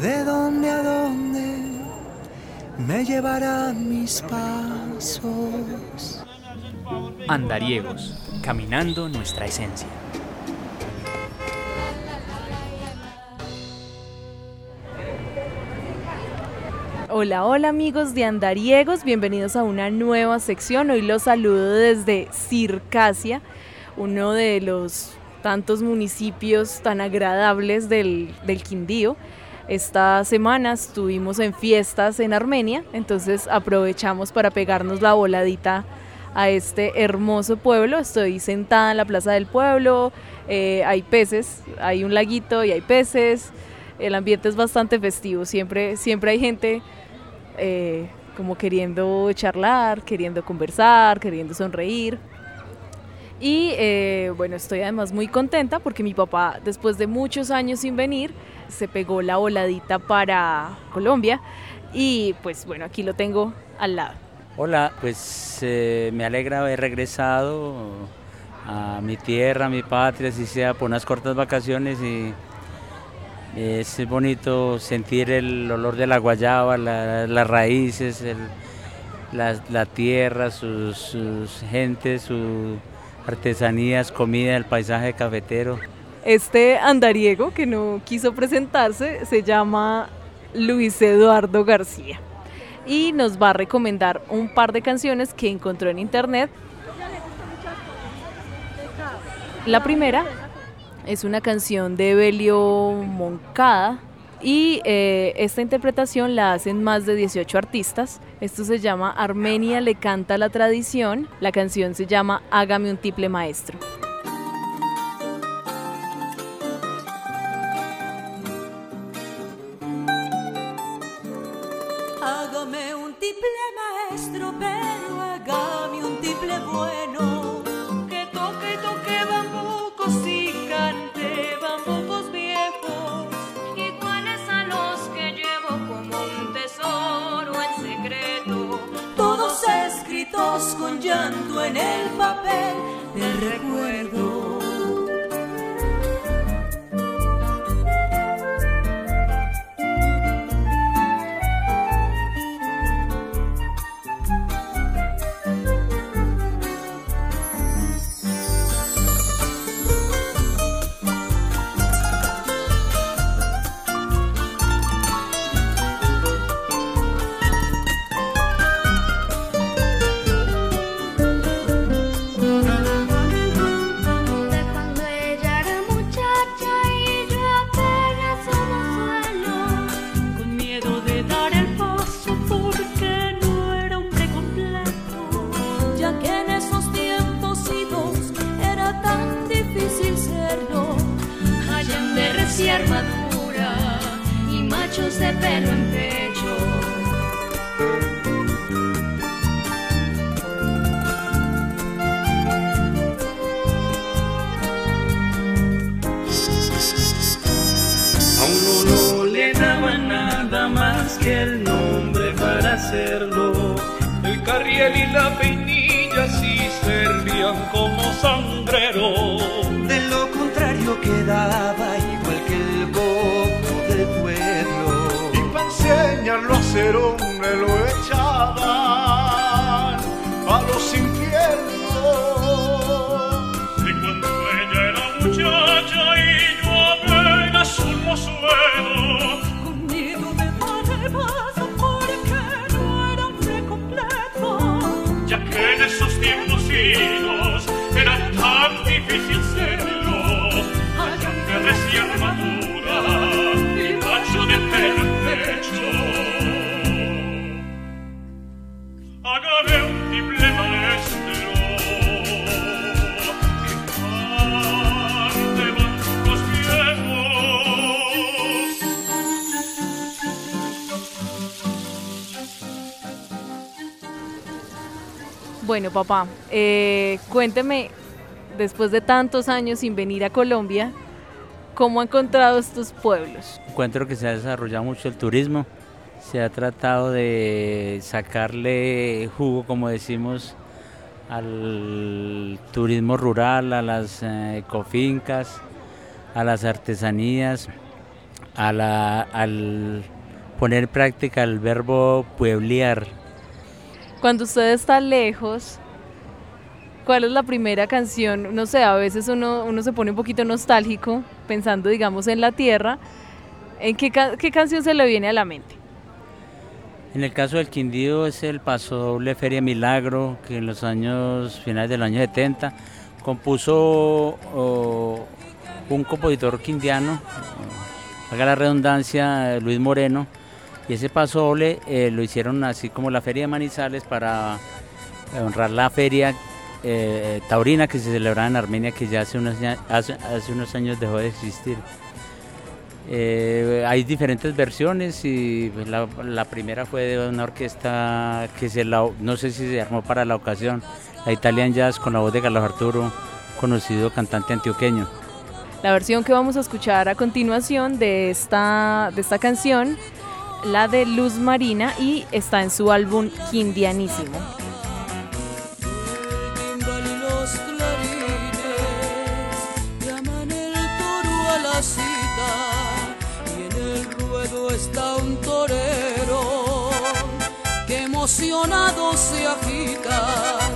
de dónde a dónde me llevarán mis pasos. Andariegos, caminando nuestra esencia. Hola, hola amigos de Andariegos, bienvenidos a una nueva sección. Hoy los saludo desde Circasia, uno de los tantos municipios tan agradables del, del Quindío. Esta semana estuvimos en fiestas en Armenia, entonces aprovechamos para pegarnos la voladita a este hermoso pueblo. Estoy sentada en la plaza del pueblo, eh, hay peces, hay un laguito y hay peces. El ambiente es bastante festivo, siempre, siempre hay gente eh, como queriendo charlar, queriendo conversar, queriendo sonreír. Y eh, bueno, estoy además muy contenta porque mi papá, después de muchos años sin venir, se pegó la voladita para Colombia y pues bueno, aquí lo tengo al lado. Hola, pues eh, me alegra haber regresado a mi tierra, a mi patria, si sea por unas cortas vacaciones y es bonito sentir el olor de la guayaba, las raíces, la, tierra, sus, sus gentes, sus artesanías, comida, el paisaje cafetero. Este andariego que no quiso presentarse se llama Luis Eduardo García y nos va a recomendar un par de canciones que encontró en internet. La primera es una canción de Belio Moncada y eh, esta interpretación la hacen más de 18 artistas. Esto se llama Armenia le canta la tradición. La canción se llama Hágame un tiple maestro. Pelo en pecho. A uno no le daban nada más que el nombre para hacerlo. El carriel y la peinilla sí servían como sangrero. De lo contrario quedaba enseñarlo a hacer Bueno, papá, eh, cuénteme, después de tantos años sin venir a Colombia, ¿cómo ha encontrado estos pueblos? Encuentro que se ha desarrollado mucho el turismo, se ha tratado de sacarle jugo, como decimos, al turismo rural, a las eh, ecofincas, a las artesanías, a la- al poner en práctica el verbo pueblear. Cuando usted está lejos, ¿cuál es la primera canción? No sé, a veces uno, uno se pone un poquito nostálgico pensando, digamos, en la tierra. ¿En qué, qué canción se le viene a la mente? En el caso del Quindío es el paso doble Feria Milagro, que en los años finales del año 70 compuso un compositor quindiano, haga la redundancia, Luis Moreno, y ese paso doble eh, lo hicieron así como la Feria de Manizales para honrar la feria eh, taurina que se celebraba en Armenia, que ya hace unos, hace- hace unos años dejó de existir. Eh, hay diferentes versiones y pues, la, la primera fue de una orquesta que se la, no sé si se armó para la ocasión, la Italian Jazz con la voz de Carlos Arturo, conocido cantante antioqueño. La versión que vamos a escuchar a continuación de esta, de esta canción, la de Luz Marina, y está en su álbum Quindianísimo. y en el ruedo está un torero que emocionado se agita.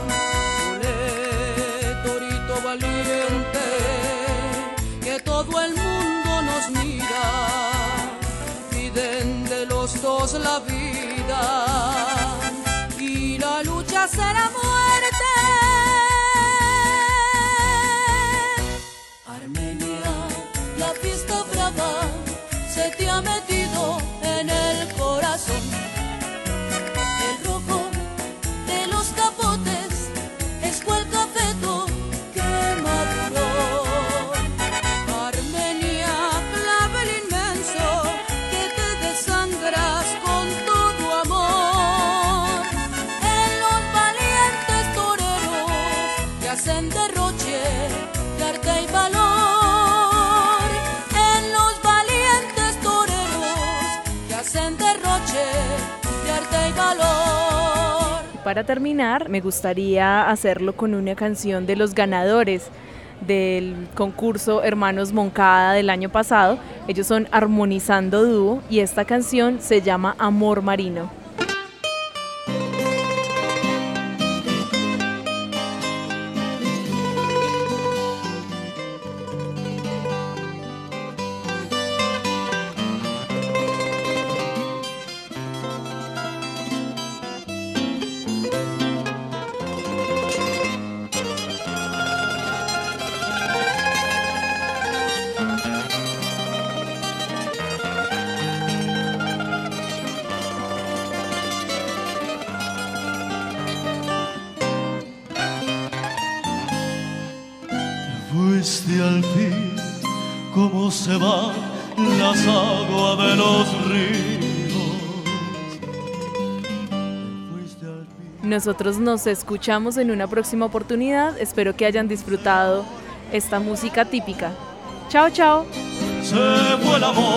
La vida y la lucha será que hacen derroche de arte y valor. En los valientes toreros que hacen derroche de arte y valor. Para terminar, me gustaría hacerlo con una canción de los ganadores del concurso Hermanos Moncada del año pasado. Ellos son Armonizando Dúo y esta canción se llama Amor Marino. Se van las aguas de los ríos. Nosotros nos escuchamos en una próxima oportunidad. Espero que hayan disfrutado esta música típica. Chao, chao. Se fue el amor